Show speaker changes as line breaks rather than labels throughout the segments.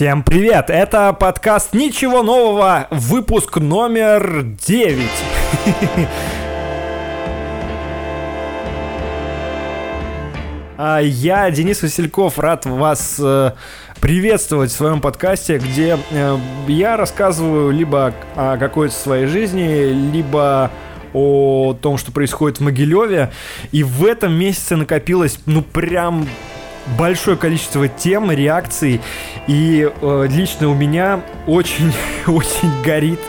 Всем привет! Это подкаст «Ничего нового», выпуск номер 9. А Я, Денис Васильков, рад вас э, приветствовать в своем подкасте, где э, я рассказываю либо о какой-то своей жизни, либо о том, что происходит в Могилеве. И в этом месяце накопилось, ну, прям большое количество тем, реакций, и э, лично у меня очень-очень горит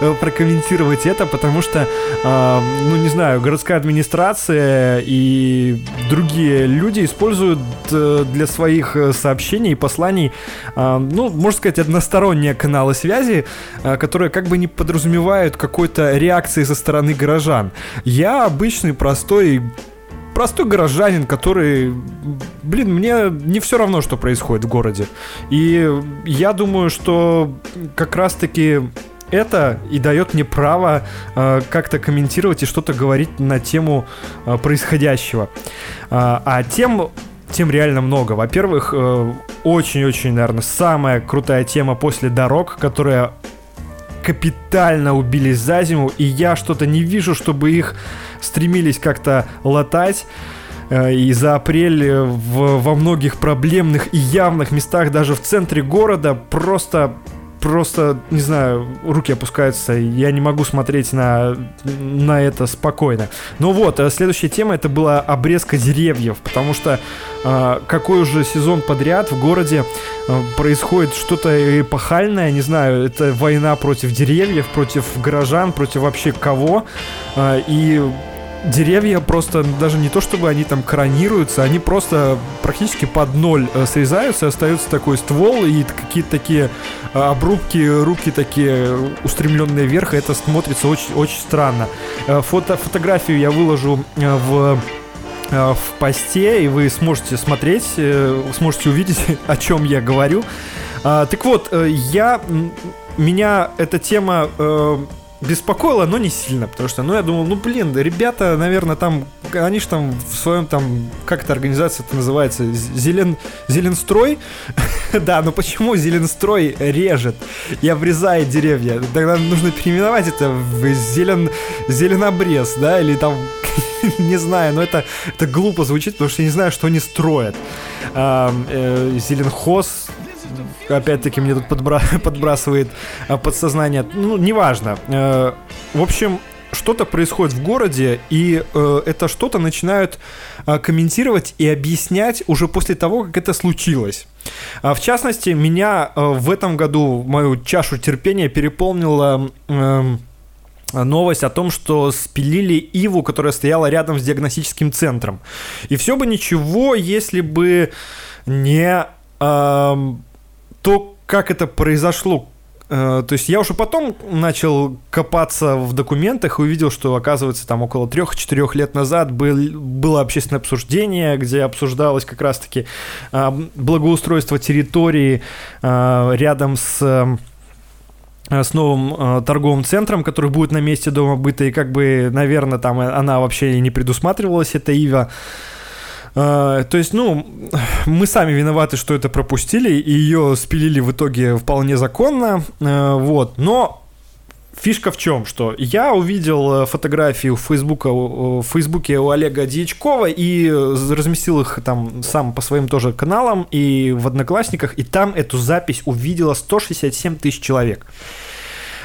э, прокомментировать это, потому что, э, ну не знаю, городская администрация и другие люди используют э, для своих э, сообщений и посланий, э, ну, можно сказать, односторонние каналы связи, э, которые как бы не подразумевают какой-то реакции со стороны горожан. Я обычный простой простой горожанин, который, блин, мне не все равно, что происходит в городе. И я думаю, что как раз-таки это и дает мне право э, как-то комментировать и что-то говорить на тему э, происходящего. А, а тем тем реально много. Во-первых, э, очень-очень, наверное, самая крутая тема после дорог, которая капитально убились за зиму, и я что-то не вижу, чтобы их стремились как-то латать. Э, и за апрель в, во многих проблемных и явных местах, даже в центре города, просто просто, не знаю, руки опускаются, я не могу смотреть на, на это спокойно. Ну вот, э, следующая тема это была обрезка деревьев, потому что э, какой уже сезон подряд в городе э, происходит что-то эпохальное, не знаю, это война против деревьев, против горожан, против вообще кого, э, и деревья просто даже не то чтобы они там коронируются, они просто практически под ноль э, срезаются, остается такой ствол и какие-то такие э, обрубки, руки такие устремленные вверх, и это смотрится очень, очень странно. Э, фото, фотографию я выложу в в посте, и вы сможете смотреть, сможете увидеть, о чем я говорю. Так вот, я меня эта тема беспокоило, но не сильно, потому что, ну, я думал, ну, блин, ребята, наверное, там, они же там в своем там, как эта организация это называется, Зелен, Зеленстрой? да, но почему Зеленстрой режет и обрезает деревья? Тогда нужно переименовать это в Зелен, Зеленобрез, да, или там, не знаю, но это, это глупо звучит, потому что я не знаю, что они строят. А, э, Зеленхоз, опять-таки мне тут подбра- подбрасывает а, подсознание. Ну, неважно. Э, в общем, что-то происходит в городе, и э, это что-то начинают э, комментировать и объяснять уже после того, как это случилось. А, в частности, меня э, в этом году мою чашу терпения переполнила э, новость о том, что спилили Иву, которая стояла рядом с диагностическим центром. И все бы ничего, если бы не... Э, то, как это произошло, э, то есть я уже потом начал копаться в документах и увидел, что, оказывается, там около трех-четырех лет назад был, было общественное обсуждение, где обсуждалось как раз-таки э, благоустройство территории э, рядом с с новым торговым центром, который будет на месте дома быта, и как бы, наверное, там она вообще не предусматривалась, эта Ива. А, то есть, ну, мы сами виноваты, что это пропустили, и ее спилили в итоге вполне законно, а, вот, но Фишка в чем, что я увидел э, фотографии в, Фейсбука, в Фейсбуке у Олега Дьячкова и разместил их там сам по своим тоже каналам и в Одноклассниках, и там эту запись увидела 167 тысяч человек.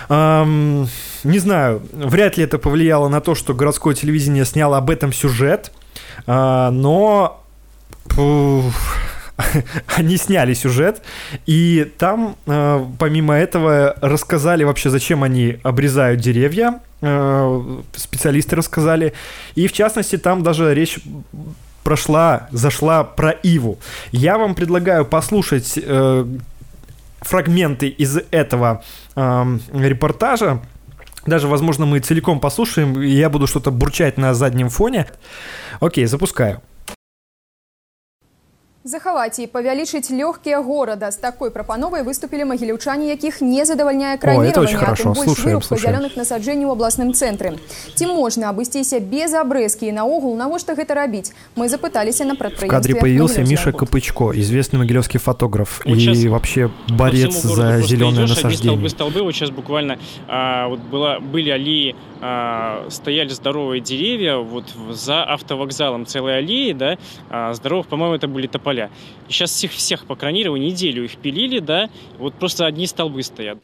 Эм, не знаю, вряд ли это повлияло на то, что городское телевидение сняло об этом сюжет, а, но они сняли сюжет, и там, а, помимо этого, рассказали вообще, зачем они обрезают деревья, а, специалисты рассказали, и в частности там даже речь прошла, зашла про Иву. Я вам предлагаю послушать э, фрагменты из этого э, репортажа, даже, возможно, мы целиком послушаем, и я буду что-то бурчать на заднем фоне. Окей, запускаю.
захаваць і павялічыць лёгкія горада з такой прапановай выступілі магіліўчане якіх не задавальняе краніванне насаджэнняў абласным цэнтры ці можна абысціся без абрэзкі і наогул навошта гэта рабіць мы запыталіся на прадпрыемстве
кадре появился миша капычко известный могилевский фотограф вот и вообще борец за зеленое насаждение
столбы вот сейчас буквально а, вот была были аллеи а, стояли здоровые деревья вот за автовокзалом целой аллеи да а, здоровых по-моему это были тополя. И сейчас всех, всех по неделю их пилили, да, вот просто одни столбы стоят.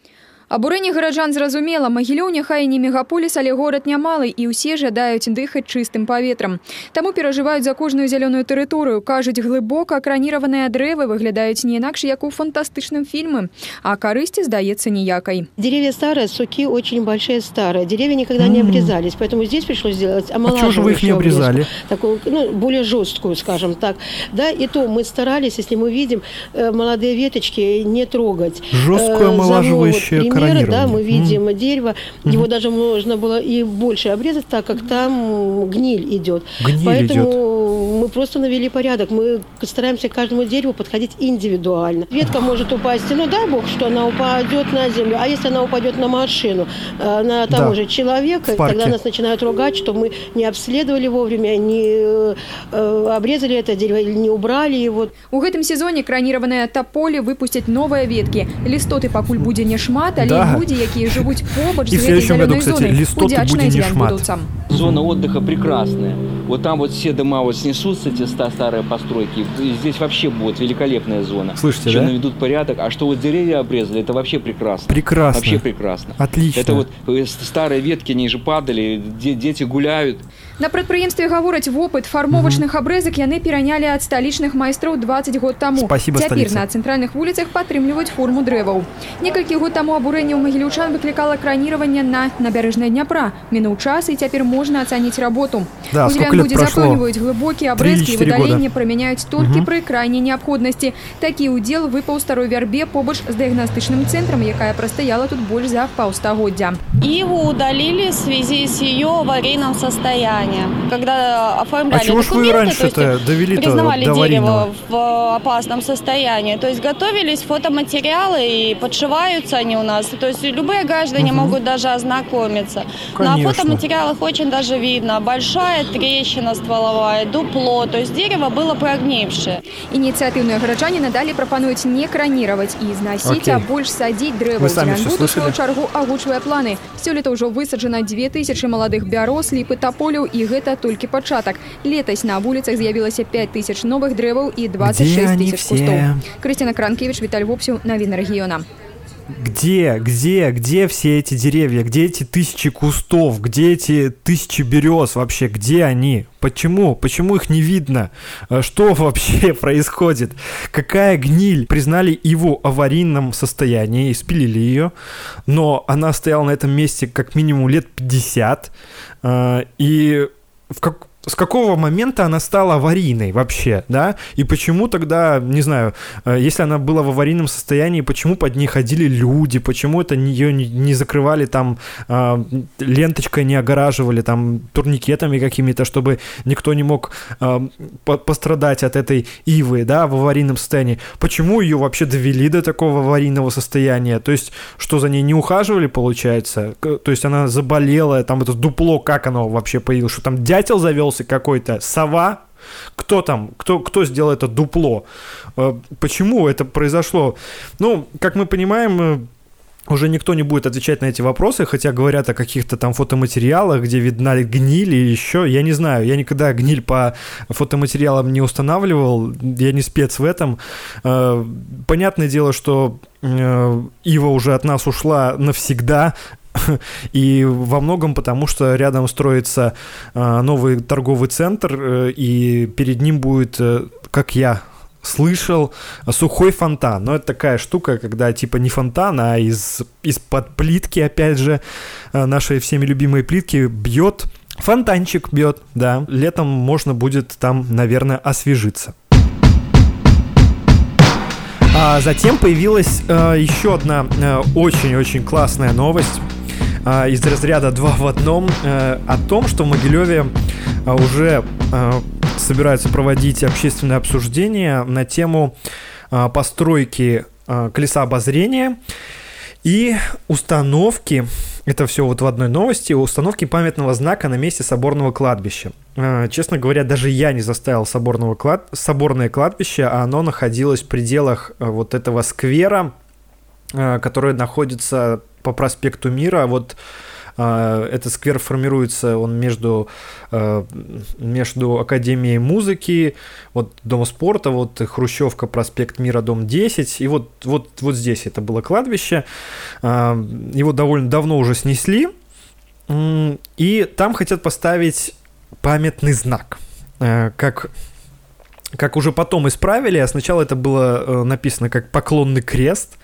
Абурэнне гараджан зразумела, магілёў няхай не мегаполіс, але горад нямалы і ўсе жадаюць дыхаць чыстым паветрам. Таму перажываюць за кожную зялёную тэрыторыю, кажуць глыбока краніраваныя дрэвы выглядаюць не інакш як у фантастычным фильме, а корысти здаецца ніякай.
Деревья старые, суки очень большие старые. Деревья никогда не обрезались, поэтому здесь пришлось сделать
омолаживающую. А что же вы их не обрезали?
Такую, ну, более жесткую, скажем так. Да, и то мы старались, если мы видим э, молодые веточки, не трогать.
Жесткую э, омолаживающую
примеры, да, мы видим mm. дерево, его даже можно было и больше обрезать, так как там гниль идет.
Гниль
Поэтому
идет.
мы просто навели порядок. Мы стараемся к каждому дереву подходить индивидуально. Ветка может упасть, ну дай бог, что она упадет на землю, а если она упадет на машину, э, на того да. же человека, тогда нас начинают ругать, что мы не обследовали вовремя, не э, обрезали это дерево или не убрали его.
У гэтым сезоне кранированное тополе выпустят новые ветки. Листоты пакуль будзе не шмат, але да. люди, якія живут побач
в следующем году, кстати, листоты будет не шмат.
Зона отдыха прекрасная. Вот там вот все дома вот снесутся, эти старые постройки. Здесь вообще будет великолепная зона.
Слышите,
Еще
да?
наведут порядок. А что вот деревья обрезали, это вообще прекрасно.
Прекрасно.
Вообще прекрасно.
Отлично.
Это вот э, старые ветки, они же падали, дети гуляют.
На прадпрыемстве гавораць вопыт фармовачных абрэзак яны перанялі ад сталічных майстроў 20 год таму.
Спасибо,
Цяпер на цэнтральных вуліцах падтрымліваюць форму дрэваў. Некалькі год таму абурэнне ў магілючан выклікала кранирование на набярэжнай Дняпра. Мінуў час і цяпер можна ацаніць работу.
Да,
людзі запэўніваюць глыбокія абрэзкі і выдаленне прымяняюць толькі угу. пры крайняй неабходнасці. Такі ўдзел выпаў старой вярбе побач з дыягнастычным цэнтрам, якая прастаяла тут больш за паўстагоддзя.
Иву удалили в связи с ее аварийным состоянием заранее. Когда оформляли
а чего
документы,
вы раньше то есть довели
признавали
до
дерево в опасном состоянии. То есть готовились фотоматериалы и подшиваются они у нас. То есть любые граждане угу. могут даже ознакомиться. Конечно. На фотоматериалах очень даже видно. Большая трещина стволовая, дупло. То есть дерево было прогнившее.
Инициативные горожане надали прапануюць не кранировать и износить, а больше садить дрэва.
Дзянгуту сваю
чаргу агучвае планы. Сёлета ўжо высаджана 2000 маладых бяроз, ліпы таполяў і гэта толькі пачатак. Летась на вуліцах з'явілася 5 тысяч новых дрэваў і 26 тысяч кустоў. Крысціна Кранкевич, Віталь Вопсю, навіны рэгіёна.
Где, где, где все эти деревья, где эти тысячи кустов, где эти тысячи берез вообще, где они? Почему? Почему их не видно? Э, что вообще происходит? Какая гниль? Признали его аварийном состоянии спилили ее, но она стояла на этом месте как минимум лет 50, э, и в как с какого момента она стала аварийной вообще, да? И почему тогда, не знаю, э, если она была в аварийном состоянии, почему под ней ходили люди, почему это ее не закрывали там э, ленточкой, не огораживали там турникетами какими-то, чтобы никто не мог э, пострадать от этой ивы, да, в аварийном состоянии? Почему ее вообще довели до такого аварийного состояния? То есть, что за ней не ухаживали, получается? То есть она заболела, там это дупло, как оно вообще появилось? Что там дятел завел нашелся какой-то сова, кто там, кто, кто сделал это дупло, э, почему это произошло. Ну, как мы понимаем, э, уже никто не будет отвечать на эти вопросы, хотя говорят о каких-то там фотоматериалах, где видна гниль или еще. Я не знаю, я никогда гниль по фотоматериалам не устанавливал, я не спец в этом. Э, понятное дело, что Ива уже от нас ушла навсегда, И во многом потому, что рядом строится а, новый торговый центр, э, и перед ним будет, э, как я слышал, сухой фонтан. Но это такая штука, когда типа не фонтан, а из, из-под плитки, опять же, э, нашей всеми любимой плитки бьет Фонтанчик бьет, да. Летом можно будет там, наверное, освежиться. А затем появилась э, еще одна очень-очень э, классная новость э, из разряда два в одном э, о том, что в Могилеве э, уже э, собираются проводить общественное обсуждение на тему постройки колеса обозрения и установки, это все вот в одной новости, установки памятного знака на месте соборного кладбища. Честно говоря, даже я не заставил соборного клад... соборное кладбище, а оно находилось в пределах вот этого сквера, который находится по проспекту Мира. Вот а, этот сквер формируется, он между, а, между Академией музыки, вот Дом спорта, вот Хрущевка, проспект Мира, дом 10, и вот, вот, вот здесь это было кладбище. Его довольно давно уже снесли, и там хотят поставить памятный знак, как как уже потом исправили, а сначала это было э, написано как поклонный крест.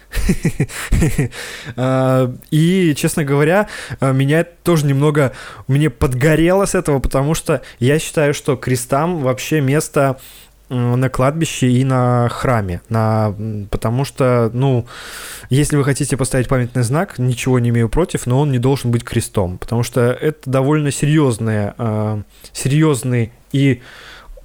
А, и, честно говоря, э, меня тоже немного мне подгорело с этого, потому что я считаю, что крестам вообще место на кладбище и на храме, на, потому что, ну, если вы хотите поставить памятный знак, ничего не имею против, но он не должен быть крестом, потому что это довольно серьезное, э, серьезный и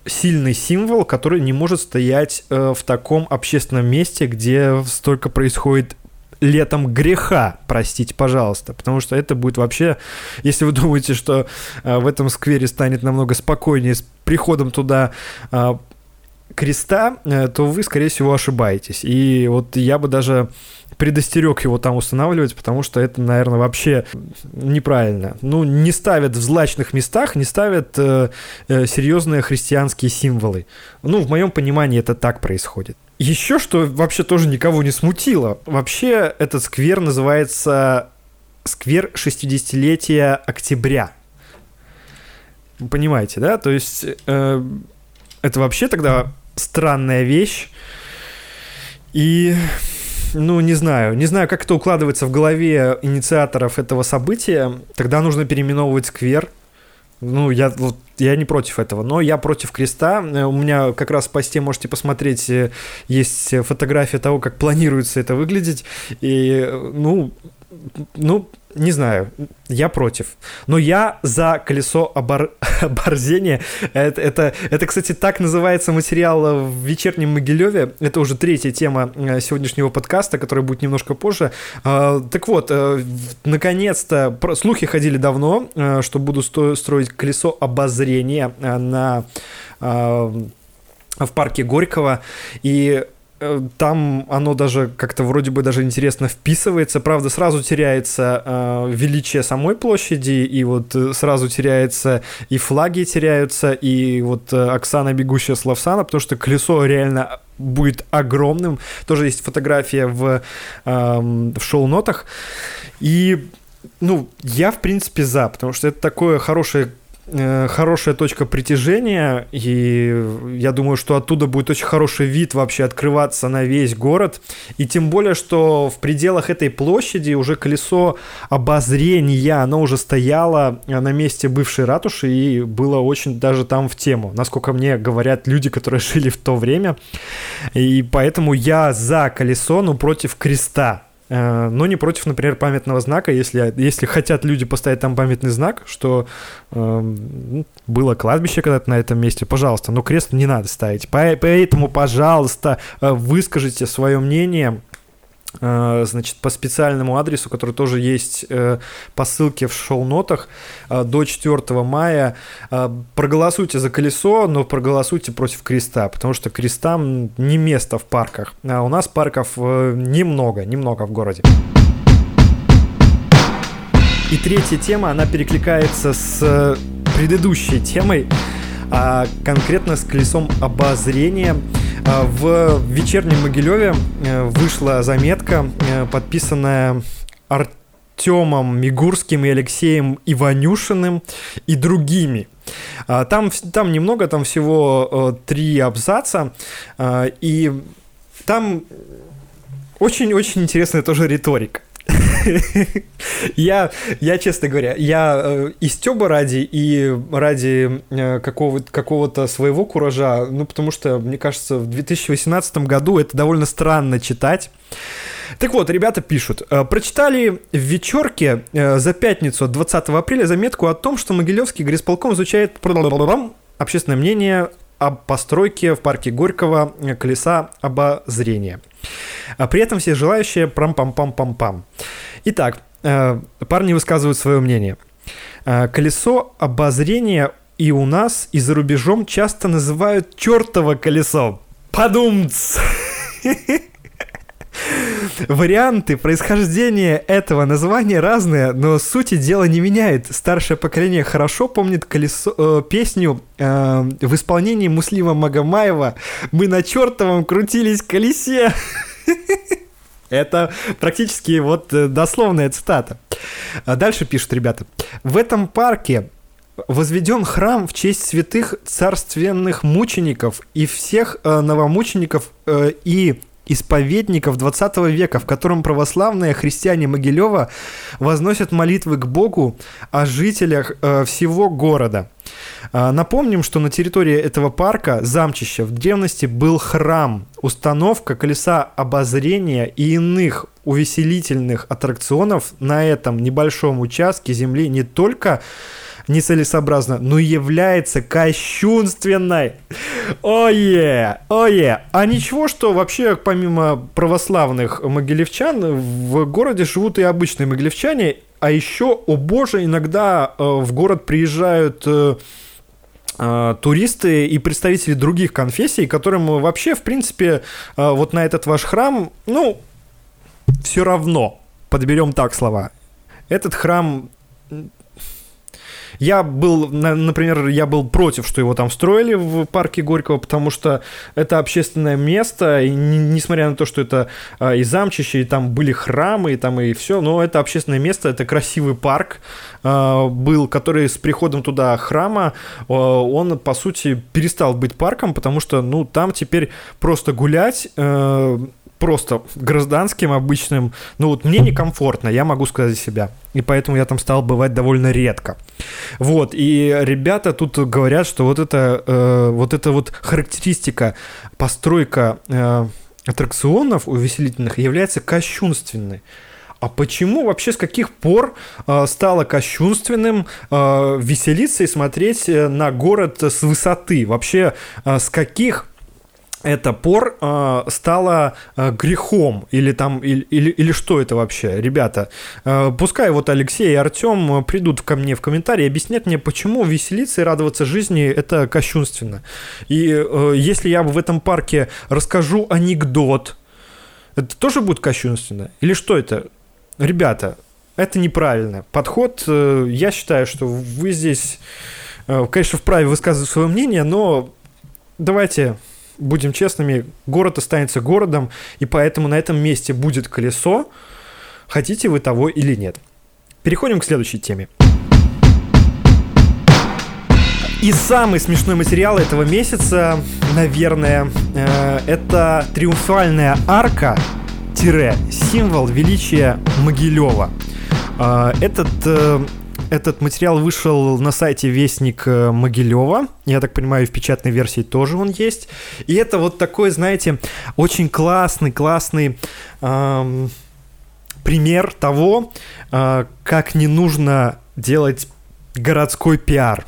сильный символ, который не может стоять э, в таком общественном месте, где столько происходит летом греха, простите, пожалуйста, потому что это будет вообще, если вы думаете, что э, в этом сквере станет намного спокойнее с приходом туда э, креста, э, то вы, скорее всего, ошибаетесь. И вот я бы даже предостерег его там устанавливать, потому что это, наверное, вообще неправильно. Ну, не ставят в злачных местах, не ставят э, э, серьезные христианские символы. Ну, в моем понимании это так происходит. Еще что вообще тоже никого не смутило. Вообще этот сквер называется сквер 60-летия октября. Понимаете, да? То есть э, это вообще тогда странная вещь. И ну, не знаю. Не знаю, как это укладывается в голове инициаторов этого события. Тогда нужно переименовывать сквер. Ну, я вот я не против этого, но я против креста. У меня как раз в посте можете посмотреть, э, есть фотография того, как планируется это выглядеть. И, ну, ну, не знаю, я против. Но я за колесо обор... оборзения. Это, это, это, кстати, так называется материал в вечернем Могилеве. Это уже третья тема э, сегодняшнего подкаста, которая будет немножко позже. А, так вот, э, наконец-то, слухи ходили давно, э, что буду строить колесо обозрения на в парке Горького. И там оно даже как-то вроде бы даже интересно вписывается. Правда, сразу теряется э, величие самой площади, и вот э, сразу теряется и флаги теряются, и вот э, Оксана бегущая с Лавсана, потому что колесо реально будет огромным. Тоже есть фотография в, э, в шоу-нотах. И ну, я, в принципе, за, потому что это такое хорошее Э, хорошая точка притяжения, и я думаю, что оттуда будет очень хороший вид вообще открываться на весь город. И тем более, что в пределах этой площади уже колесо обозрения, оно уже стояло на месте бывшей ратуши и было очень даже там в тему, насколько мне говорят люди, которые жили в то время. И поэтому я за колесо, но против креста. Э, но не против, например, памятного знака, если, если хотят люди поставить там памятный знак, что э, было кладбище когда-то на этом месте, пожалуйста, но крест не надо ставить. Поэтому, пожалуйста, э, выскажите свое мнение, значит, по специальному адресу, который тоже есть э, по ссылке в шоу-нотах э, до 4 мая. Проголосуйте за колесо, но проголосуйте против креста, потому что крестам не место в парках. А у нас парков немного, немного в городе. И третья тема, она перекликается с предыдущей темой, а конкретно с колесом обозрения – а, в вечернем Могилеве э, вышла заметка, э, подписанная Артемом Мигурским и Алексеем Иванюшиным и другими. А, там, там немного, там всего э, три абзаца, и там очень-очень интересная тоже риторика. я, я, честно говоря, я э, и Стёба ради, и ради э, какого-то, какого-то своего куража, ну, потому что, мне кажется, в 2018 году это довольно странно читать. Так вот, ребята пишут. «Э, прочитали в вечерке э, за пятницу 20 апреля заметку о том, что Могилевский горисполком изучает общественное мнение об постройке в парке Горького колеса обозрения. А при этом все желающие прам-пам-пам-пам-пам. Итак, э, парни высказывают свое мнение. Э, колесо обозрения и у нас, и за рубежом часто называют чертово колесо. Подумц! Варианты происхождения этого названия разные, но сути дела не меняет. Старшее поколение хорошо помнит колесо, э, песню э, в исполнении Муслима Магомаева «Мы на чертовом крутились колесе». Это практически вот э, дословная цитата. А дальше пишут ребята. В этом парке возведен храм в честь святых царственных мучеников и всех э, новомучеников э, и исповедников 20 века, в котором православные христиане Могилева возносят молитвы к Богу о жителях э, всего города. Э, напомним, что на территории этого парка, замчища, в древности был храм, установка колеса обозрения и иных увеселительных аттракционов на этом небольшом участке земли не только нецелесообразно, но является кощунственной. Ое, ое. А ничего, что вообще помимо православных могилевчан в городе живут и обычные могилевчане, а еще, о боже, иногда э, в город приезжают э, э, туристы и представители других конфессий, которым вообще, в принципе, вот на этот ваш храм, ну, все равно, подберем так слова. Этот храм я был, например, я был против, что его там строили в парке Горького, потому что это общественное место, и несмотря на то, что это а, и замчище, и там были храмы, и там и все, но это общественное место, это красивый парк а, был, который с приходом туда храма, а, он, по сути, перестал быть парком, потому что, ну, там теперь просто гулять э, просто гражданским, обычным, ну вот мне некомфортно, я могу сказать себя. И поэтому я там стал бывать довольно редко. Вот, и ребята тут говорят, что вот это, э, вот эта вот характеристика, постройка э, аттракционов увеселительных является кощунственной. А почему вообще с каких пор э, стало кощунственным э, веселиться и смотреть э, на город с высоты? Вообще э, с каких это пор э, стало э, грехом или там или, или, или что это вообще, ребята? Э, пускай вот Алексей и Артем придут ко мне в комментарии объяснят мне, почему веселиться и радоваться жизни это кощунственно. И э, если я в этом парке расскажу анекдот, это тоже будет кощунственно? Или что это? Ребята, это неправильно. Подход, э, я считаю, что вы здесь, э, конечно, вправе высказывать свое мнение, но давайте будем честными, город останется городом, и поэтому на этом месте будет колесо, хотите вы того или нет. Переходим к следующей теме. И самый смешной материал этого месяца, наверное, э, это триумфальная арка символ величия Могилева. Э, этот э, этот материал вышел на сайте Вестник э, Могилева. Я так понимаю, в печатной версии тоже он есть. И это вот такой, знаете, очень классный, классный эм, пример того, э, как не нужно делать городской пиар.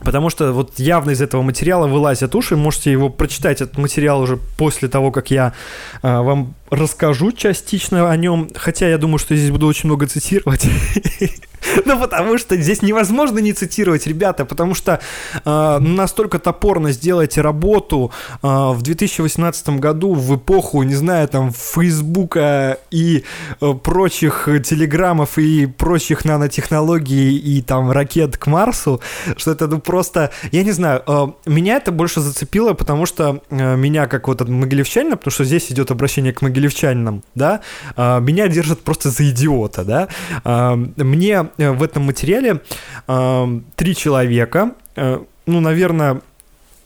Потому что вот явно из этого материала вылазят уши. Можете его прочитать, этот материал уже после того, как я э, вам расскажу частично о нем. Хотя я думаю, что здесь буду очень много цитировать. Ну, потому что здесь невозможно не цитировать, ребята, потому что э, настолько топорно сделать работу э, в 2018 году в эпоху, не знаю, там, Фейсбука и э, прочих телеграммов и прочих нанотехнологий и там ракет к Марсу, что это ну, просто, я не знаю, э, меня это больше зацепило, потому что э, меня как вот от могилевчанина, потому что здесь идет обращение к могилевчанинам, да, э, меня держат просто за идиота, да, э, мне Э, в этом материале э, три человека, э, ну, наверное,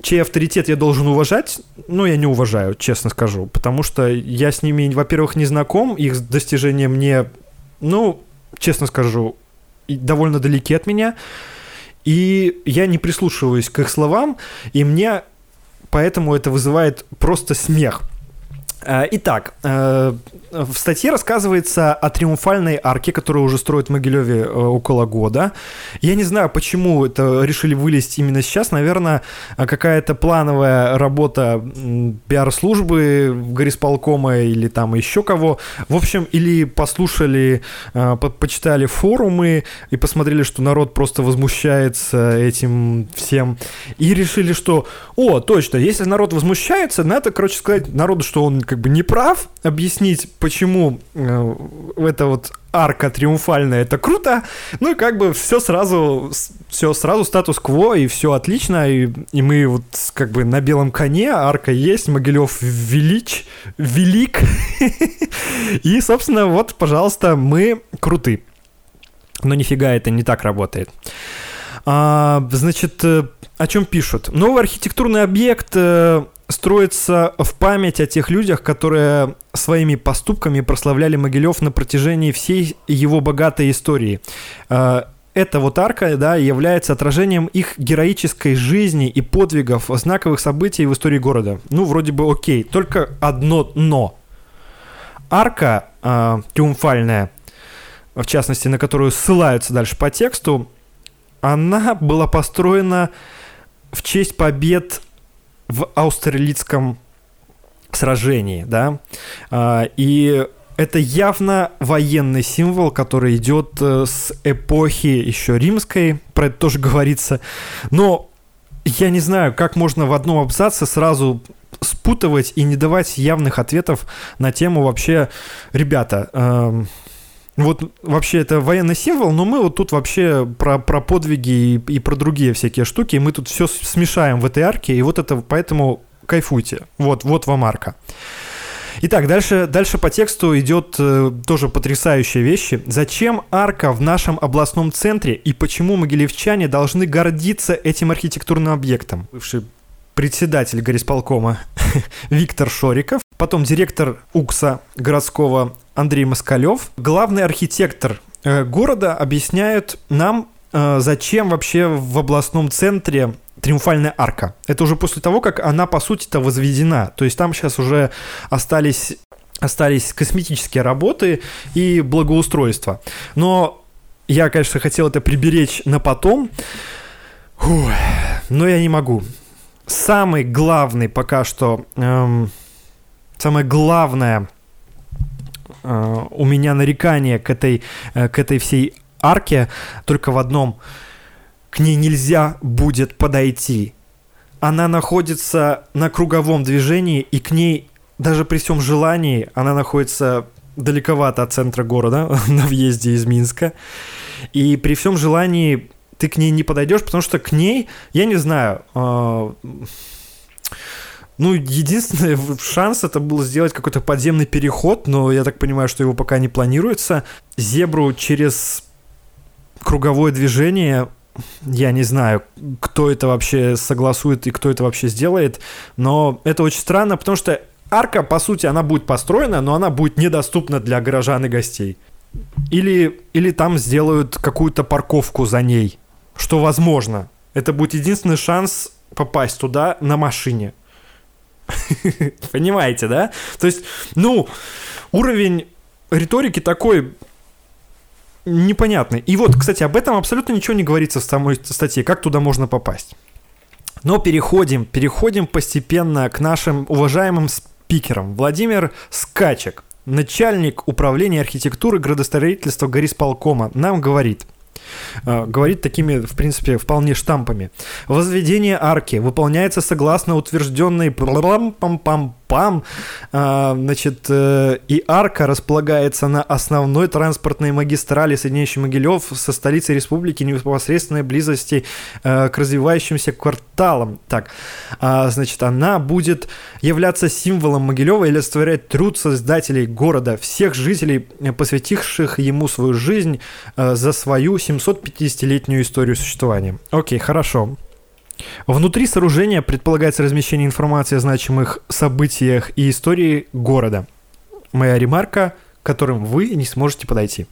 чей авторитет я должен уважать, ну, я не уважаю, честно скажу, потому что я с ними, во-первых, не знаком, их достижения мне, ну, честно скажу, довольно далеки от меня, и я не прислушиваюсь к их словам, и мне поэтому это вызывает просто смех. Э, итак, э, в статье рассказывается о триумфальной арке, которую уже строят в Могилеве э, около года. Я не знаю, почему это решили вылезть именно сейчас. Наверное, какая-то плановая работа пиар-службы горисполкома или там еще кого. В общем, или послушали, почитали форумы и посмотрели, что народ просто возмущается этим всем. И решили, что, о, точно, если народ возмущается, надо, короче, сказать народу, что он как бы не прав, объяснить, почему э, это вот арка триумфальная, это круто, ну и как бы все сразу, все сразу статус-кво, и все отлично, и, и мы вот как бы на белом коне, арка есть, Могилев велич, велик, и, собственно, вот, пожалуйста, мы круты. Но нифига это не так работает. А, значит, э, о чем пишут? Новый архитектурный объект э, строится в память о тех людях, которые своими поступками прославляли Могилев на протяжении всей его богатой истории. Э, эта вот арка, да, является отражением их героической жизни и подвигов, знаковых событий в истории города. Ну, вроде бы окей, только одно но. Арка э, триумфальная, в частности, на которую ссылаются дальше по тексту, она была построена в честь побед в Аустерлицком сражении, да, а, и это явно военный символ, который идет э, с эпохи еще римской, про это тоже говорится, но я не знаю, как можно в одном абзаце сразу спутывать и не давать явных ответов на тему вообще, ребята, э, вот вообще это военный символ, но мы вот тут вообще про, про подвиги и, и про другие всякие штуки, мы тут все смешаем в этой арке, и вот это поэтому кайфуйте. Вот, вот вам арка. Итак, дальше, дальше по тексту идет э, тоже потрясающие вещи. Зачем арка в нашем областном центре и почему могилевчане должны гордиться этим архитектурным объектом? Бывший председатель горисполкома Виктор Шориков, потом директор УКСа городского Андрей Москалев, главный архитектор э, города объясняют нам, э, зачем вообще в областном центре Триумфальная арка. Это уже после того, как она, по сути-то, возведена. То есть там сейчас уже остались, остались косметические работы и благоустройство. Но я, конечно, хотел это приберечь на потом. Но я не могу. Самый главный пока что... Эм, самое главное э, у меня нарекание к этой, э, к этой всей арке только в одном – к ней нельзя будет подойти. Она находится на круговом движении, и к ней, даже при всем желании, она находится далековато от центра города, на въезде из Минска. И при всем желании ты к ней не подойдешь, потому что к ней, я не знаю, э, ну, единственный шанс это был сделать какой-то подземный переход, но я так понимаю, что его пока не планируется. Зебру через круговое движение я не знаю, кто это вообще согласует и кто это вообще сделает, но это очень странно, потому что арка, по сути, она будет построена, но она будет недоступна для горожан и гостей. Или, или там сделают какую-то парковку за ней, что возможно. Это будет единственный шанс попасть туда на машине. Понимаете, да? То есть, ну, уровень риторики такой непонятный. И вот, кстати, об этом абсолютно ничего не говорится в самой статье, как туда можно попасть. Но переходим, переходим постепенно к нашим уважаемым спикерам. Владимир Скачек, начальник управления архитектуры градостроительства Горисполкома, нам говорит – говорит такими, в принципе, вполне штампами. Возведение арки выполняется согласно утвержденной э, значит, э, и арка располагается на основной транспортной магистрали, соединяющей Могилев со столицей республики непосредственной близости к развивающимся кварталам. Так, а, значит, она будет являться символом Могилева и олицетворять труд создателей города, всех жителей, посвятивших ему свою жизнь за свою 750-летнюю историю существования. Окей, хорошо. Внутри сооружения предполагается размещение информации о значимых событиях и истории города. Моя ремарка – к которым вы не сможете подойти.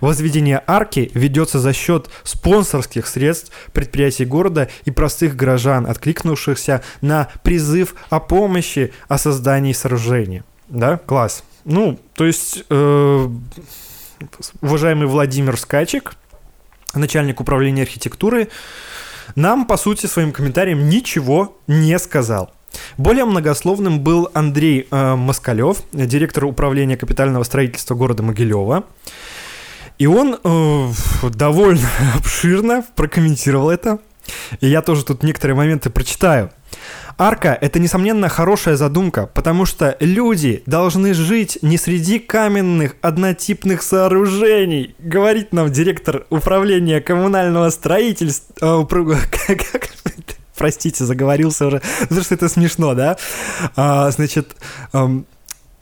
Возведение арки ведется за счет спонсорских средств предприятий города и простых горожан, откликнувшихся на призыв о помощи о создании сооружения. Да, класс. Ну, то есть, э, уважаемый Владимир Скачек, начальник управления архитектуры, нам, по сути, своим комментарием ничего не сказал. Более многословным был Андрей э, Москалев, директор управления капитального строительства города Могилева. И он э, довольно обширно прокомментировал это. И я тоже тут некоторые моменты прочитаю. Арка – это, несомненно, хорошая задумка, потому что люди должны жить не среди каменных однотипных сооружений, говорит нам директор управления коммунального строительства. Простите, заговорился уже, потому что это смешно, да? А, значит,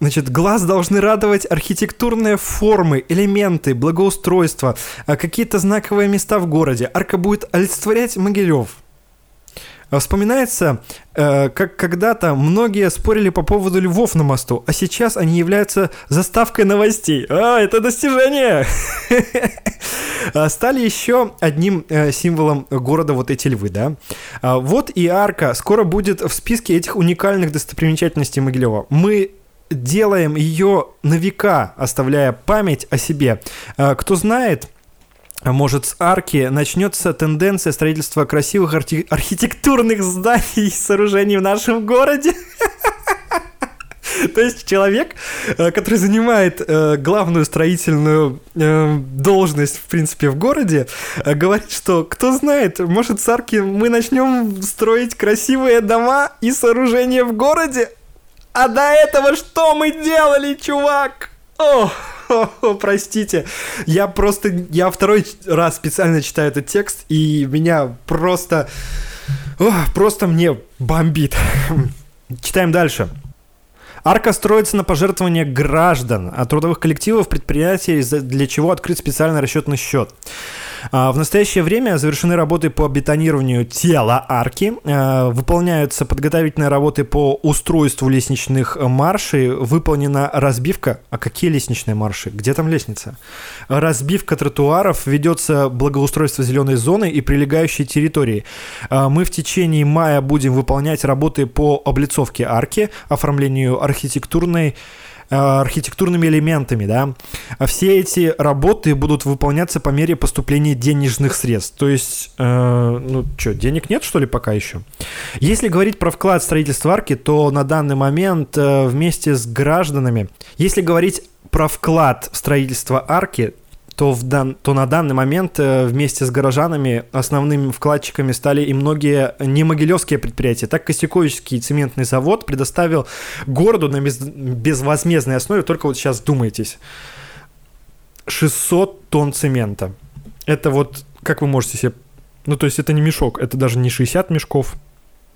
Значит, глаз должны радовать архитектурные формы, элементы, благоустройство, а какие-то знаковые места в городе. Арка будет олицетворять Могилев. Вспоминается, э, как когда-то многие спорили по поводу львов на мосту, а сейчас они являются заставкой новостей. А, это достижение! А, стали еще одним э, символом города вот эти львы, да. А, вот и арка скоро будет в списке этих уникальных достопримечательностей Могилева. Мы делаем ее на века, оставляя память о себе. А, кто знает, может, с арки начнется тенденция строительства красивых архи- архитектурных зданий и сооружений в нашем городе. То есть человек, э, который занимает э, главную строительную э, должность, в принципе, в городе, говорит, что, кто знает, может, с арки мы начнем строить красивые дома и сооружения в городе? А до этого что мы делали, чувак? Ох! простите. Я просто, я второй раз специально читаю этот текст, и меня просто, просто мне бомбит. Читаем дальше. Арка строится на пожертвования граждан, а трудовых коллективов предприятий, для чего открыт специальный расчетный счет. А, в настоящее время завершены работы по бетонированию тела арки, а, выполняются подготовительные работы по устройству лестничных маршей, выполнена разбивка. А какие лестничные марши? Где там лестница? Разбивка тротуаров, ведется благоустройство зеленой зоны и прилегающей территории. А, мы в течение мая будем выполнять работы по облицовке арки, оформлению архитектурной архитектурными элементами, да. А все эти работы будут выполняться по мере поступления денежных средств. То есть, э, ну что, денег нет, что ли, пока еще? Если говорить про вклад в строительство арки, то на данный момент э, вместе с гражданами, если говорить про вклад в строительство арки, то, в дан, то на данный момент э, вместе с горожанами основными вкладчиками стали и многие не могилевские предприятия. Так Костяковичский цементный завод предоставил городу на без, безвозмездной основе, только вот сейчас думайтесь, 600 тонн цемента. Это вот, как вы можете себе... Ну, то есть это не мешок, это даже не 60 мешков,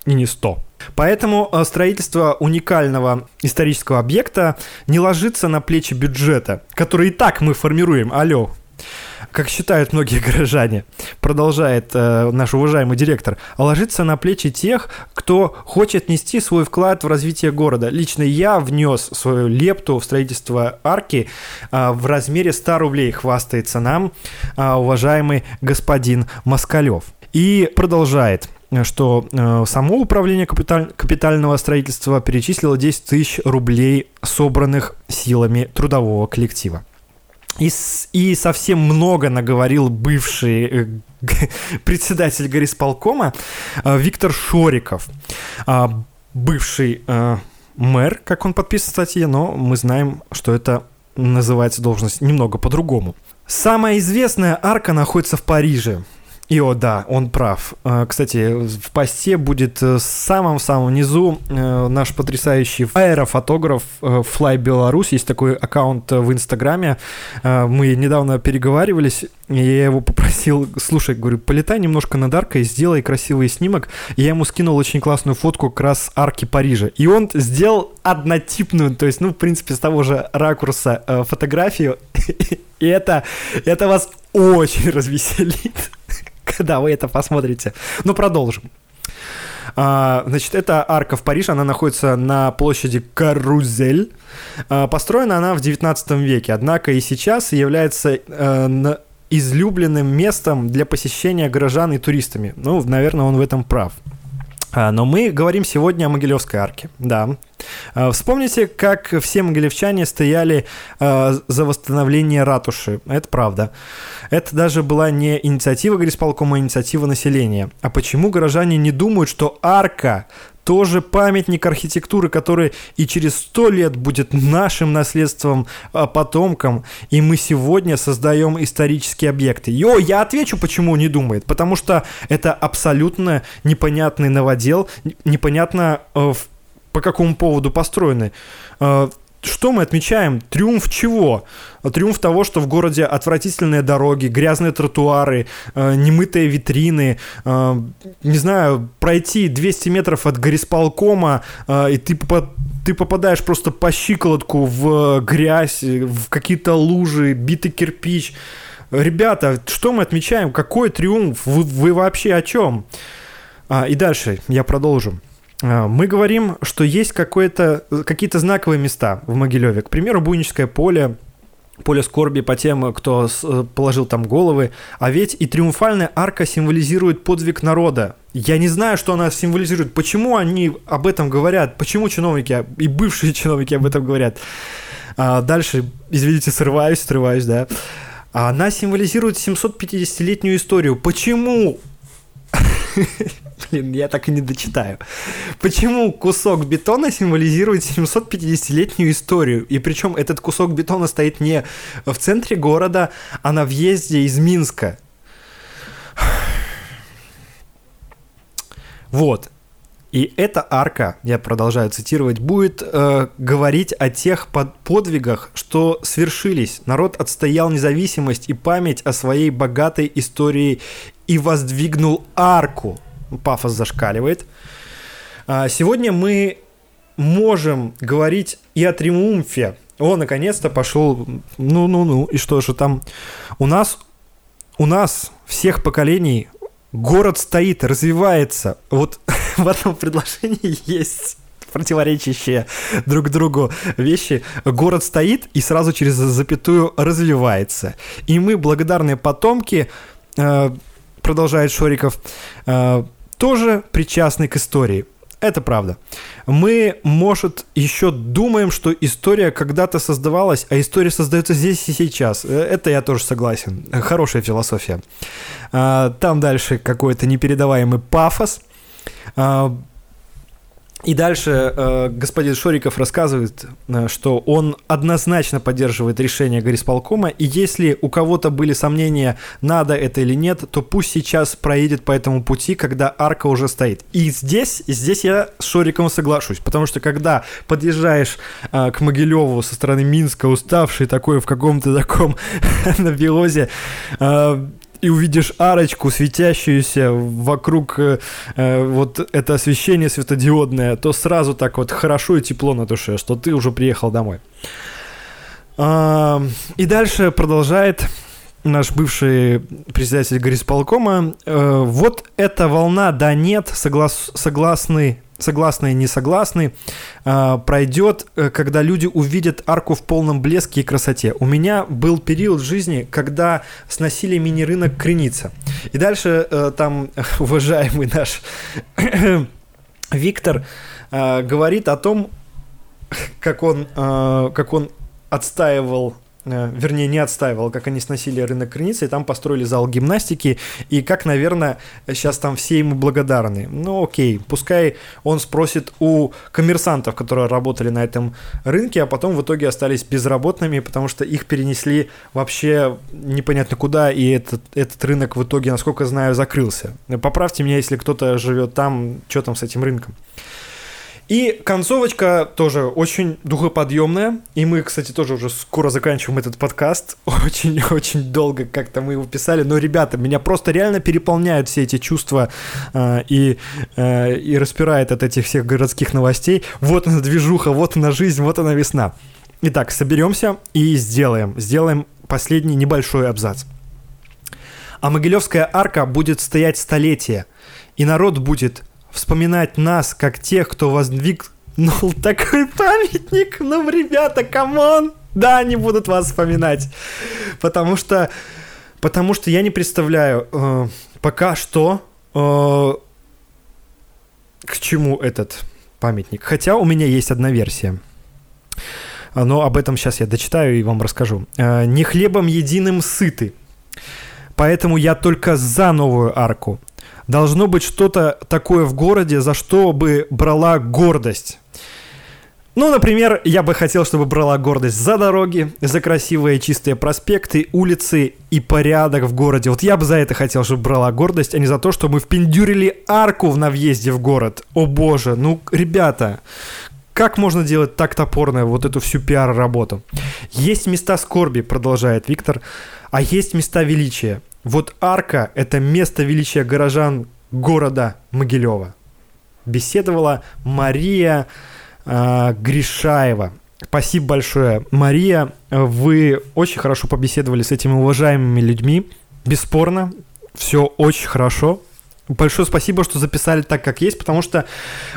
и не 100. Поэтому э, строительство уникального исторического объекта не ложится на плечи бюджета, который и так мы формируем. Алло, как считают многие горожане, продолжает э, наш уважаемый директор, а ложится на плечи тех, кто хочет нести свой вклад в развитие города. Лично я внес свою лепту в строительство арки э, в размере 100 рублей, хвастается нам э, уважаемый господин Москалев. И продолжает что э, само управление капиталь, капитального строительства перечислило 10 тысяч рублей, собранных силами трудового коллектива. И, и совсем много наговорил бывший э, председатель горисполкома э, Виктор Шориков, э, бывший мэр, как он подписан в статье, но мы знаем, что это называется должность немного по-другому. Самая известная арка находится в Париже. И о, да, он прав. Э, кстати, в посте будет в самом-самом низу э, наш потрясающий аэрофотограф э, Fly Беларусь. Есть такой аккаунт в Инстаграме. Мы недавно переговаривались, и я его попросил, слушай, говорю, полетай немножко над аркой, сделай красивый снимок. И я ему скинул очень классную фотку как раз арки Парижа. И он сделал однотипную, то есть, ну, в принципе, с того же ракурса фотографию. И это, это вас очень развеселит когда вы это посмотрите. Ну, продолжим. А, значит, это арка в Париж, она находится на площади Карузель. А, построена она в 19 веке, однако и сейчас является а, излюбленным местом для посещения горожан и туристами. Ну, наверное, он в этом прав. А, но мы говорим сегодня о Могилевской арке, да. Э, вспомните, как все могилевчане стояли э, за восстановление ратуши. Это правда. Это даже была не инициатива горисполкома, а инициатива населения. А почему горожане не думают, что арка тоже памятник архитектуры, который и через сто лет будет нашим наследством а, потомкам, и мы сегодня создаем исторические объекты. Йо, я отвечу, почему не думает. Потому что это абсолютно непонятный новодел, непонятно э, по какому поводу построены. Э, что мы отмечаем? Триумф чего? Триумф того, что в городе отвратительные дороги, грязные тротуары, э, немытые витрины, э, не знаю, пройти 200 метров от горисполкома, и ты, ты попадаешь просто по щиколотку в грязь, в какие-то лужи, битый кирпич. Ребята, что мы отмечаем? Какой триумф? Вы, вы вообще о чем? А, и дальше я продолжу. А, мы говорим, что есть какие-то знаковые места в Могилеве. К примеру, Буйническое поле, поле скорби по тем, кто э, положил там головы. А ведь и триумфальная арка символизирует подвиг народа. Я не знаю, что она символизирует. Почему они об этом говорят? Почему чиновники и бывшие чиновники об этом говорят? А дальше, извините, срываюсь, срываюсь, да. Она символизирует 750-летнюю историю. Почему? Блин, я так и не дочитаю. Почему кусок бетона символизирует 750-летнюю историю? И причем этот кусок бетона стоит не в центре города, а на въезде из Минска. Вот. И эта арка, я продолжаю цитировать, будет э, говорить о тех под подвигах, что свершились. Народ отстоял независимость и память о своей богатой истории и воздвигнул арку. Пафос зашкаливает. А, сегодня мы можем говорить и о триумфе. О, наконец-то пошел. Ну-ну-ну. И что же там? У нас, у нас всех поколений город стоит, развивается. Вот в этом предложении есть противоречащие друг другу вещи. Город стоит и сразу через запятую развивается. И мы, благодарные потомки, э, продолжает Шориков, э, тоже причастны к истории. Это правда. Мы, может, еще думаем, что история когда-то создавалась, а история создается здесь и сейчас. Э, это я тоже согласен. Хорошая философия. А, там дальше какой-то непередаваемый пафос. И дальше э, господин Шориков рассказывает, э, что он однозначно поддерживает решение горисполкома, и если у кого-то были сомнения, надо это или нет, то пусть сейчас проедет по этому пути, когда арка уже стоит. И здесь, здесь я с Шориком соглашусь, потому что когда подъезжаешь э, к Могилеву со стороны Минска, уставший такой в каком-то таком набиозе, э, и увидишь арочку, светящуюся вокруг э, э, вот это освещение светодиодное, то сразу так вот хорошо и тепло на душе, что ты уже приехал домой. А, и дальше продолжает наш бывший председатель горисполкома. Э, вот эта волна «да нет» соглас, согласны согласный и не согласный, а, пройдет, э, когда люди увидят арку в полном блеске и красоте. У меня был период в жизни, когда сносили мини-рынок Креница. И дальше э, там уважаемый наш Виктор э, говорит о том, как он, как он отстаивал вернее, не отстаивал, как они сносили рынок Крыницы, и там построили зал гимнастики, и как, наверное, сейчас там все ему благодарны. Ну, окей, пускай он спросит у коммерсантов, которые работали на этом рынке, а потом в итоге остались безработными, потому что их перенесли вообще непонятно куда, и этот, этот рынок в итоге, насколько знаю, закрылся. Поправьте меня, если кто-то живет там, что там с этим рынком. И концовочка тоже очень духоподъемная. И мы, кстати, тоже уже скоро заканчиваем этот подкаст. Очень-очень долго как-то мы его писали. Но, ребята, меня просто реально переполняют все эти чувства э, и, э, и распирает от этих всех городских новостей. Вот она движуха, вот она жизнь, вот она весна. Итак, соберемся и сделаем. Сделаем последний небольшой абзац. А Могилевская арка будет стоять столетия, и народ будет вспоминать нас как тех, кто воздвиг ну, такой памятник. Ну, ребята, come on! Да, они будут вас вспоминать. Потому что, потому что я не представляю э, пока что, э, к чему этот памятник. Хотя у меня есть одна версия. Но об этом сейчас я дочитаю и вам расскажу. Э, «Не хлебом единым сыты, поэтому я только за новую арку. Должно быть что-то такое в городе, за что бы брала гордость». Ну, например, я бы хотел, чтобы брала гордость за дороги, за красивые чистые проспекты, улицы и порядок в городе. Вот я бы за это хотел, чтобы брала гордость, а не за то, что мы впендюрили арку на въезде в город. О боже, ну, ребята, как можно делать так топорно вот эту всю пиар-работу? Есть места скорби, продолжает Виктор, а есть места величия. Вот арка – это место величия горожан города Могилева. Беседовала Мария э, Гришаева. Спасибо большое, Мария. Вы очень хорошо побеседовали с этими уважаемыми людьми. Бесспорно, все очень хорошо. Большое спасибо, что записали так, как есть, потому что,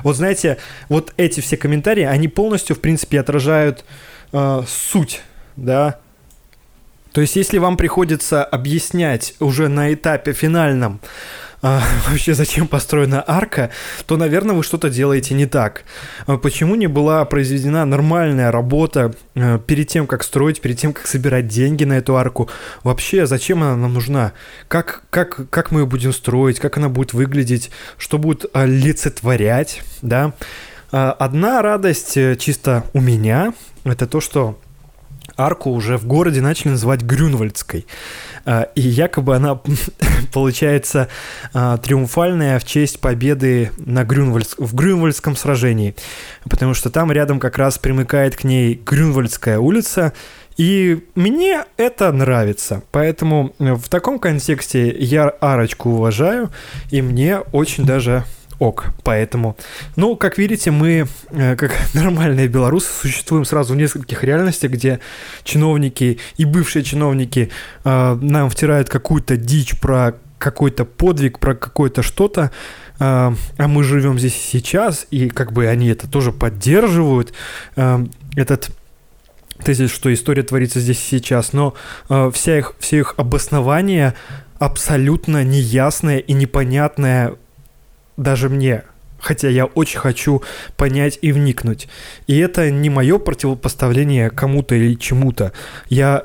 вот знаете, вот эти все комментарии, они полностью, в принципе, отражают э, суть, да. То есть, если вам приходится объяснять уже на этапе финальном, а, вообще зачем построена арка, то, наверное, вы что-то делаете не так. А почему не была произведена нормальная работа э, перед тем, как строить, перед тем, как собирать деньги на эту арку? Вообще, зачем она нам нужна? Как, как, как мы ее будем строить? Как она будет выглядеть? Что будет олицетворять? Да? Одна радость э, чисто у меня – это то, что арку уже в городе начали называть Грюнвальдской. А, и якобы она получается а, триумфальная в честь победы на Грюнвальд... в Грюнвальдском сражении. Потому что там рядом как раз примыкает к ней Грюнвальдская улица, и мне это нравится. Поэтому в таком контексте я арочку уважаю, и мне очень даже ок. Поэтому, ну, как видите, мы, э, как нормальные белорусы, существуем сразу в нескольких реальностях, где чиновники и бывшие чиновники э, нам втирают какую-то дичь про какой-то подвиг, про какое-то что-то, э, а мы живем здесь сейчас, и как бы они это тоже поддерживают, э, этот тезис, что история творится здесь сейчас, но вся их, все их обоснования абсолютно неясное и непонятное даже мне, хотя я очень хочу понять и вникнуть. И это не мое противопоставление кому-то или чему-то. Я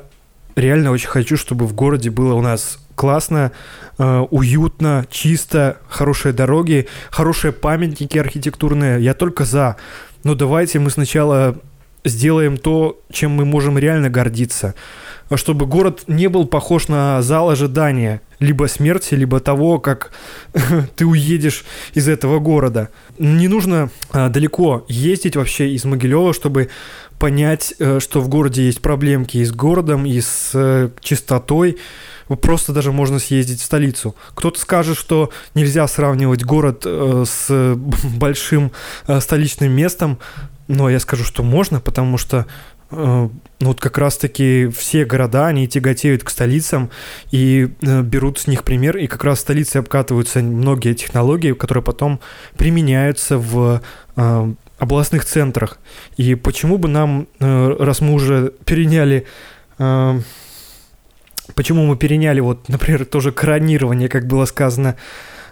реально очень хочу, чтобы в городе было у нас классно, э, уютно, чисто, хорошие дороги, хорошие памятники архитектурные. Я только за. Но давайте мы сначала сделаем то, чем мы можем реально гордиться. Чтобы город не был похож на зал ожидания, либо смерти, либо того, как ты уедешь из этого города. Не нужно а, далеко ездить вообще из Могилева, чтобы понять, э, что в городе есть проблемки и с городом, и с э, чистотой. Просто даже можно съездить в столицу. Кто-то скажет, что нельзя сравнивать город э, с большим столичным местом, но я скажу, что можно, потому что э, ну, вот как раз-таки все города, они тяготеют к столицам и э, берут с них пример, и как раз в столице обкатываются многие технологии, которые потом применяются в э, областных центрах. И почему бы нам, э, раз мы уже переняли... Э, почему мы переняли, вот, например, тоже кронирование, как было сказано,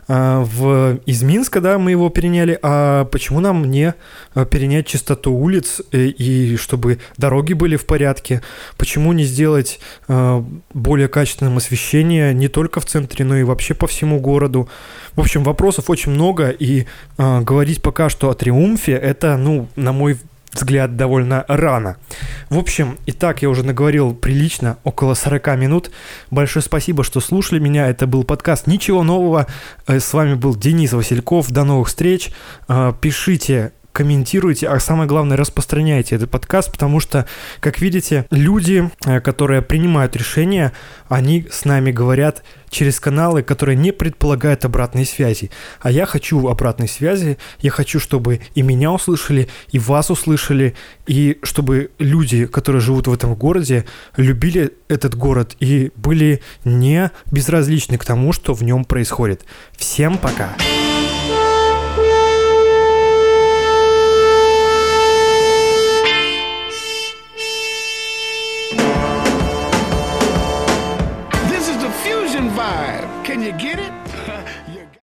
в, из Минска, да, мы его переняли, а почему нам не а, перенять чистоту улиц и, э, и чтобы дороги были в порядке? Почему не сделать э, более качественным освещение не только в центре, но и вообще по всему городу? В общем, вопросов очень много, и говорить пока что о триумфе, это, ну, на мой взгляд, довольно рано. В общем, и так я уже наговорил прилично, около 40 минут. Большое спасибо, что слушали меня. Это был подкаст «Ничего нового». Э, с вами был Денис Васильков. До новых встреч. Э, пишите комментируйте, а самое главное, распространяйте этот подкаст, потому что, как видите, люди, э, которые принимают решения, они с нами говорят через каналы, которые не предполагают обратной связи. А я хочу обратной связи, я хочу, чтобы и меня услышали, и вас услышали, и чтобы люди, которые живут в этом городе, любили этот город и были не безразличны к тому, что в нем происходит. Всем пока! Пока.